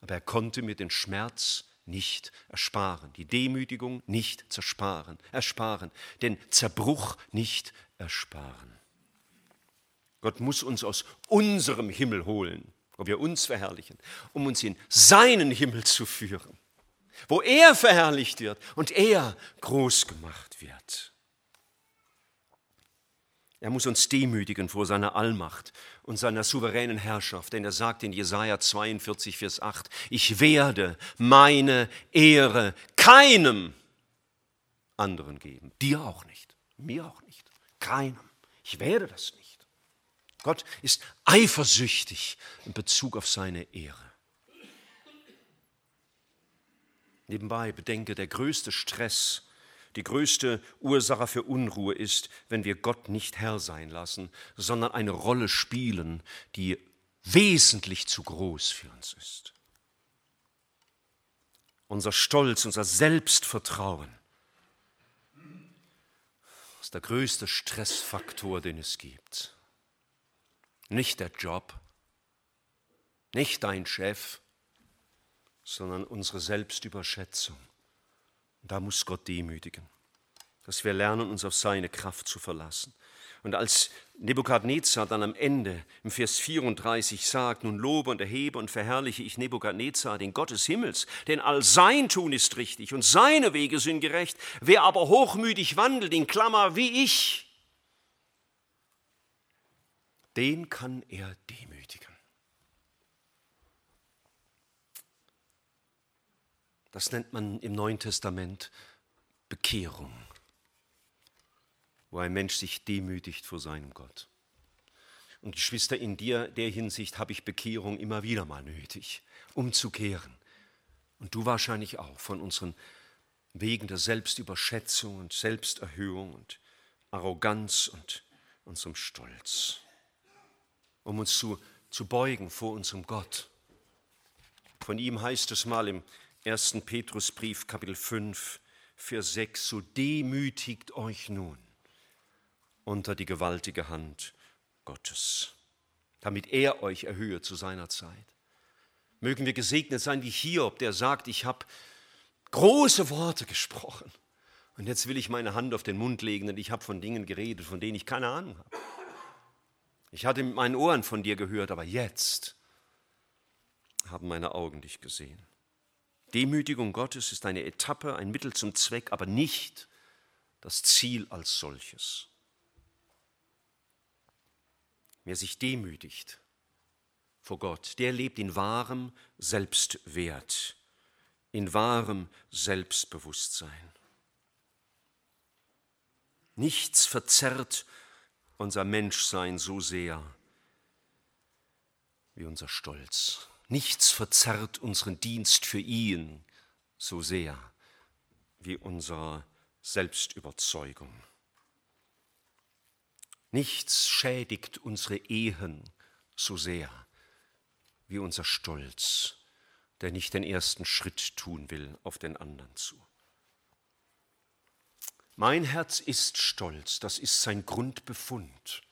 Aber er konnte mir den Schmerz nicht ersparen, die Demütigung nicht zersparen, ersparen, den Zerbruch nicht ersparen. Gott muss uns aus unserem Himmel holen, wo wir uns verherrlichen, um uns in seinen Himmel zu führen, wo er verherrlicht wird und er groß gemacht wird. Er muss uns demütigen vor seiner Allmacht und seiner souveränen Herrschaft, denn er sagt in Jesaja 42, Vers 8, ich werde meine Ehre keinem anderen geben. Dir auch nicht, mir auch nicht, keinem. Ich werde das nicht. Gott ist eifersüchtig in Bezug auf seine Ehre. Nebenbei bedenke, der größte Stress, die größte Ursache für Unruhe ist, wenn wir Gott nicht Herr sein lassen, sondern eine Rolle spielen, die wesentlich zu groß für uns ist. Unser Stolz, unser Selbstvertrauen ist der größte Stressfaktor, den es gibt. Nicht der Job, nicht dein Chef, sondern unsere Selbstüberschätzung. Da muss Gott demütigen, dass wir lernen, uns auf seine Kraft zu verlassen. Und als Nebukadnezar dann am Ende im Vers 34 sagt, nun lobe und erhebe und verherrliche ich Nebukadnezar, den Gott des Himmels, denn all sein Tun ist richtig und seine Wege sind gerecht. Wer aber hochmütig wandelt, in Klammer wie ich, den kann er demütigen. Das nennt man im Neuen Testament Bekehrung, wo ein Mensch sich demütigt vor seinem Gott. Und Geschwister, in dir, der Hinsicht habe ich Bekehrung immer wieder mal nötig, umzukehren. Und du wahrscheinlich auch von unseren Wegen der Selbstüberschätzung und Selbsterhöhung und Arroganz und unserem Stolz, um uns zu, zu beugen vor unserem Gott. Von ihm heißt es mal im 1. Petrusbrief, Kapitel 5, Vers 6, so demütigt euch nun unter die gewaltige Hand Gottes, damit er euch erhöhe zu seiner Zeit. Mögen wir gesegnet sein wie Hiob, der sagt, ich habe große Worte gesprochen und jetzt will ich meine Hand auf den Mund legen, denn ich habe von Dingen geredet, von denen ich keine Ahnung habe. Ich hatte mit meinen Ohren von dir gehört, aber jetzt haben meine Augen dich gesehen. Demütigung Gottes ist eine Etappe, ein Mittel zum Zweck, aber nicht das Ziel als solches. Wer sich demütigt vor Gott, der lebt in wahrem Selbstwert, in wahrem Selbstbewusstsein. Nichts verzerrt unser Menschsein so sehr wie unser Stolz. Nichts verzerrt unseren Dienst für ihn so sehr wie unsere Selbstüberzeugung. Nichts schädigt unsere Ehen so sehr wie unser Stolz, der nicht den ersten Schritt tun will auf den anderen zu. Mein Herz ist stolz, das ist sein Grundbefund.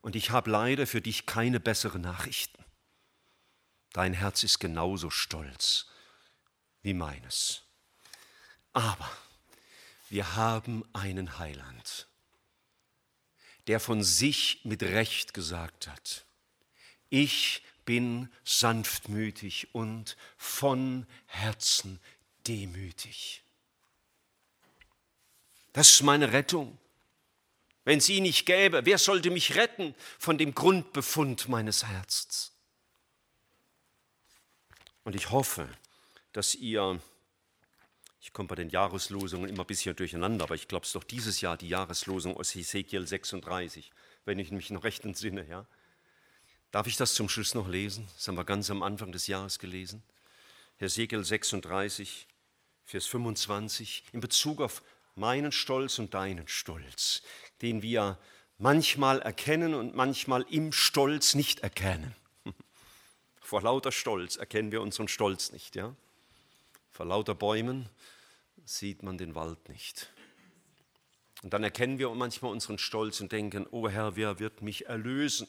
Und ich habe leider für dich keine bessere Nachrichten. Dein Herz ist genauso stolz wie meines. Aber wir haben einen Heiland, der von sich mit Recht gesagt hat, ich bin sanftmütig und von Herzen demütig. Das ist meine Rettung. Wenn es ihn nicht gäbe, wer sollte mich retten von dem Grundbefund meines Herzens? Und ich hoffe, dass ihr, ich komme bei den Jahreslosungen immer ein bisschen durcheinander, aber ich glaube, es doch dieses Jahr die Jahreslosung aus Ezekiel 36, wenn ich mich noch recht entsinne. Ja? Darf ich das zum Schluss noch lesen? Das haben wir ganz am Anfang des Jahres gelesen. Ezekiel 36, Vers 25, in Bezug auf meinen Stolz und deinen Stolz, den wir manchmal erkennen und manchmal im Stolz nicht erkennen. Vor lauter Stolz erkennen wir unseren Stolz nicht. Ja? Vor lauter Bäumen sieht man den Wald nicht. Und dann erkennen wir manchmal unseren Stolz und denken, oh Herr, wer wird mich erlösen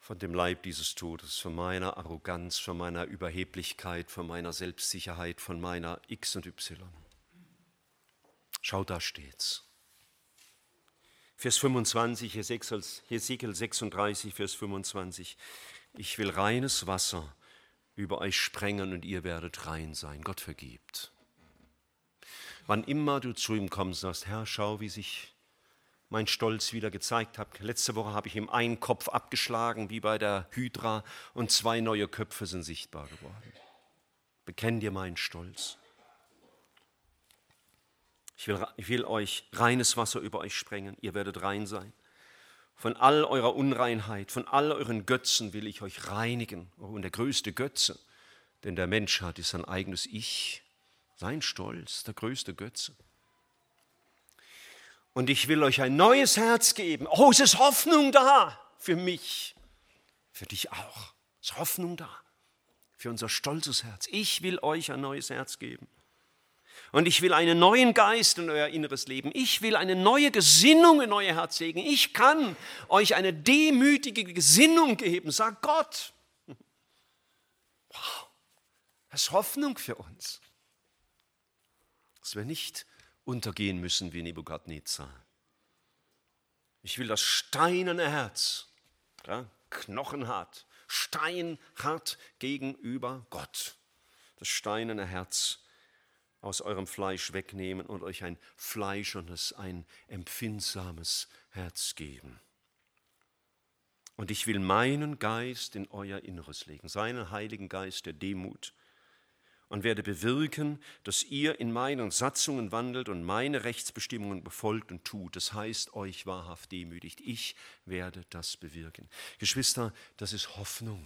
von dem Leib dieses Todes, von meiner Arroganz, von meiner Überheblichkeit, von meiner Selbstsicherheit, von meiner X und Y. Schau, da steht's. Vers 25, Hesekiel 36, Vers 25. Ich will reines Wasser über euch sprengen und ihr werdet rein sein. Gott vergibt. Wann immer du zu ihm kommst, sagst, Herr, schau, wie sich mein Stolz wieder gezeigt hat. Letzte Woche habe ich ihm einen Kopf abgeschlagen, wie bei der Hydra, und zwei neue Köpfe sind sichtbar geworden. Bekenn dir meinen Stolz. Ich will, ich will euch reines Wasser über euch sprengen, ihr werdet rein sein. Von all eurer Unreinheit, von all euren Götzen will ich euch reinigen. Oh, und der größte Götze, denn der Mensch hat, ist sein eigenes Ich, sein Stolz, der größte Götze. Und ich will euch ein neues Herz geben. Oh, es ist Hoffnung da für mich, für dich auch. Es ist Hoffnung da für unser stolzes Herz. Ich will euch ein neues Herz geben. Und ich will einen neuen Geist in euer inneres Leben. Ich will eine neue Gesinnung in euer Herz legen. Ich kann euch eine demütige Gesinnung geben, sagt Gott. Wow, das ist Hoffnung für uns. Dass wir nicht untergehen müssen wie Nebukadnezar. Ich will das steinerne Herz, ja, knochenhart, steinhart gegenüber Gott, das steinerne Herz aus eurem Fleisch wegnehmen und euch ein fleischernes, ein empfindsames Herz geben. Und ich will meinen Geist in euer Inneres legen, seinen heiligen Geist der Demut, und werde bewirken, dass ihr in meinen Satzungen wandelt und meine Rechtsbestimmungen befolgt und tut. Das heißt, euch wahrhaft demütigt. Ich werde das bewirken. Geschwister, das ist Hoffnung.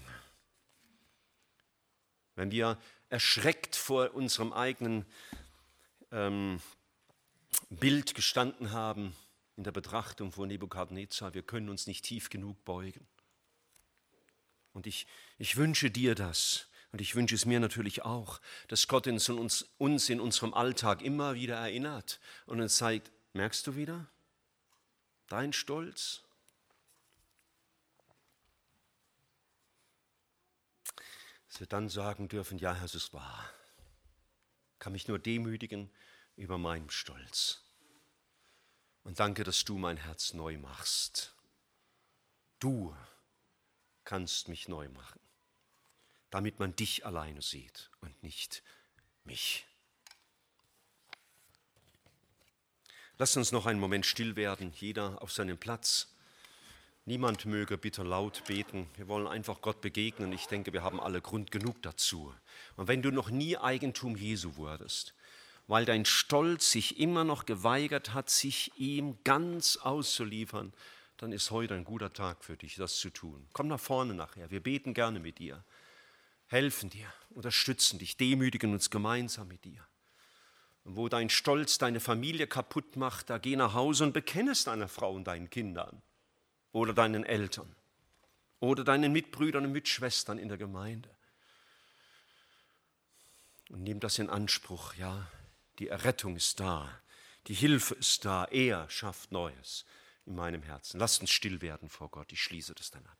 Wenn wir erschreckt vor unserem eigenen ähm, Bild gestanden haben in der Betrachtung von Nebukadnezar. Wir können uns nicht tief genug beugen. Und ich, ich wünsche dir das. Und ich wünsche es mir natürlich auch, dass Gott uns, uns in unserem Alltag immer wieder erinnert und uns zeigt, merkst du wieder dein Stolz? Wir dann sagen dürfen, ja, Herr, es ist wahr kann mich nur demütigen über meinen Stolz. Und danke, dass du mein Herz neu machst. Du kannst mich neu machen, damit man dich alleine sieht und nicht mich. Lass uns noch einen Moment still werden, jeder auf seinem Platz. Niemand möge bitte laut beten. Wir wollen einfach Gott begegnen. Ich denke, wir haben alle Grund genug dazu. Und wenn du noch nie Eigentum Jesu wurdest, weil dein Stolz sich immer noch geweigert hat, sich ihm ganz auszuliefern, dann ist heute ein guter Tag für dich, das zu tun. Komm nach vorne nachher. Wir beten gerne mit dir, helfen dir, unterstützen dich, demütigen uns gemeinsam mit dir. Und wo dein Stolz deine Familie kaputt macht, da geh nach Hause und bekenne es deiner Frau und deinen Kindern oder deinen Eltern oder deinen Mitbrüdern und Mitschwestern in der Gemeinde. Und nimm das in Anspruch, ja, die Errettung ist da, die Hilfe ist da, er schafft Neues in meinem Herzen. Lasst uns still werden vor Gott, ich schließe das dann ab.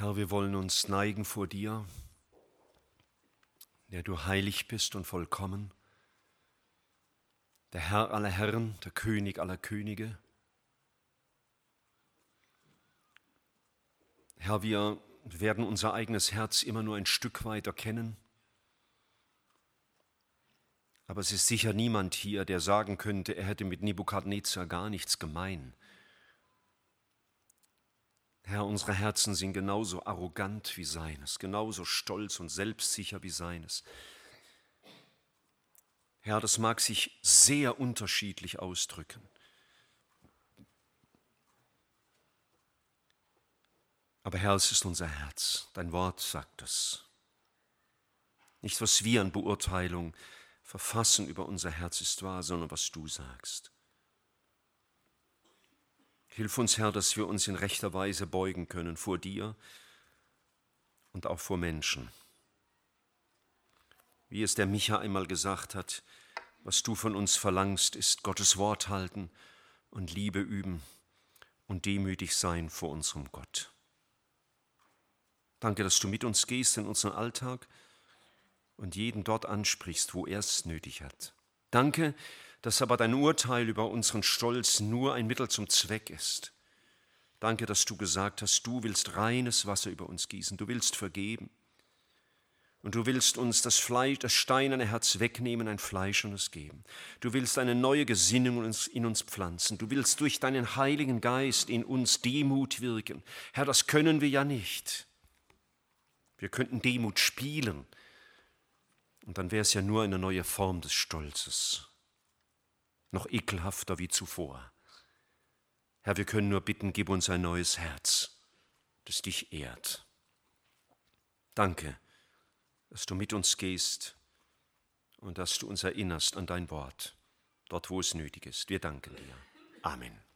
Herr, wir wollen uns neigen vor dir, der du heilig bist und vollkommen, der Herr aller Herren, der König aller Könige. Herr, wir werden unser eigenes Herz immer nur ein Stück weit erkennen. Aber es ist sicher niemand hier, der sagen könnte, er hätte mit Nebukadnezar gar nichts gemein. Herr, unsere Herzen sind genauso arrogant wie seines, genauso stolz und selbstsicher wie seines. Herr, das mag sich sehr unterschiedlich ausdrücken. Aber Herr, es ist unser Herz, dein Wort sagt es. Nicht, was wir an Beurteilung verfassen über unser Herz ist wahr, sondern was du sagst. Hilf uns, Herr, dass wir uns in rechter Weise beugen können vor dir und auch vor Menschen. Wie es der Micha einmal gesagt hat, was du von uns verlangst, ist Gottes Wort halten und Liebe üben und demütig sein vor unserem Gott. Danke, dass du mit uns gehst in unseren Alltag und jeden dort ansprichst, wo er es nötig hat. Danke, dass aber dein Urteil über unseren Stolz nur ein Mittel zum Zweck ist. Danke, dass du gesagt hast, du willst reines Wasser über uns gießen, du willst vergeben. Und du willst uns das, Fleisch, das steinerne Herz wegnehmen, ein fleischendes geben. Du willst eine neue Gesinnung in uns pflanzen. Du willst durch deinen Heiligen Geist in uns Demut wirken. Herr, das können wir ja nicht. Wir könnten Demut spielen. Und dann wäre es ja nur eine neue Form des Stolzes noch ekelhafter wie zuvor. Herr, wir können nur bitten, gib uns ein neues Herz, das dich ehrt. Danke, dass du mit uns gehst und dass du uns erinnerst an dein Wort, dort wo es nötig ist. Wir danken dir. Amen.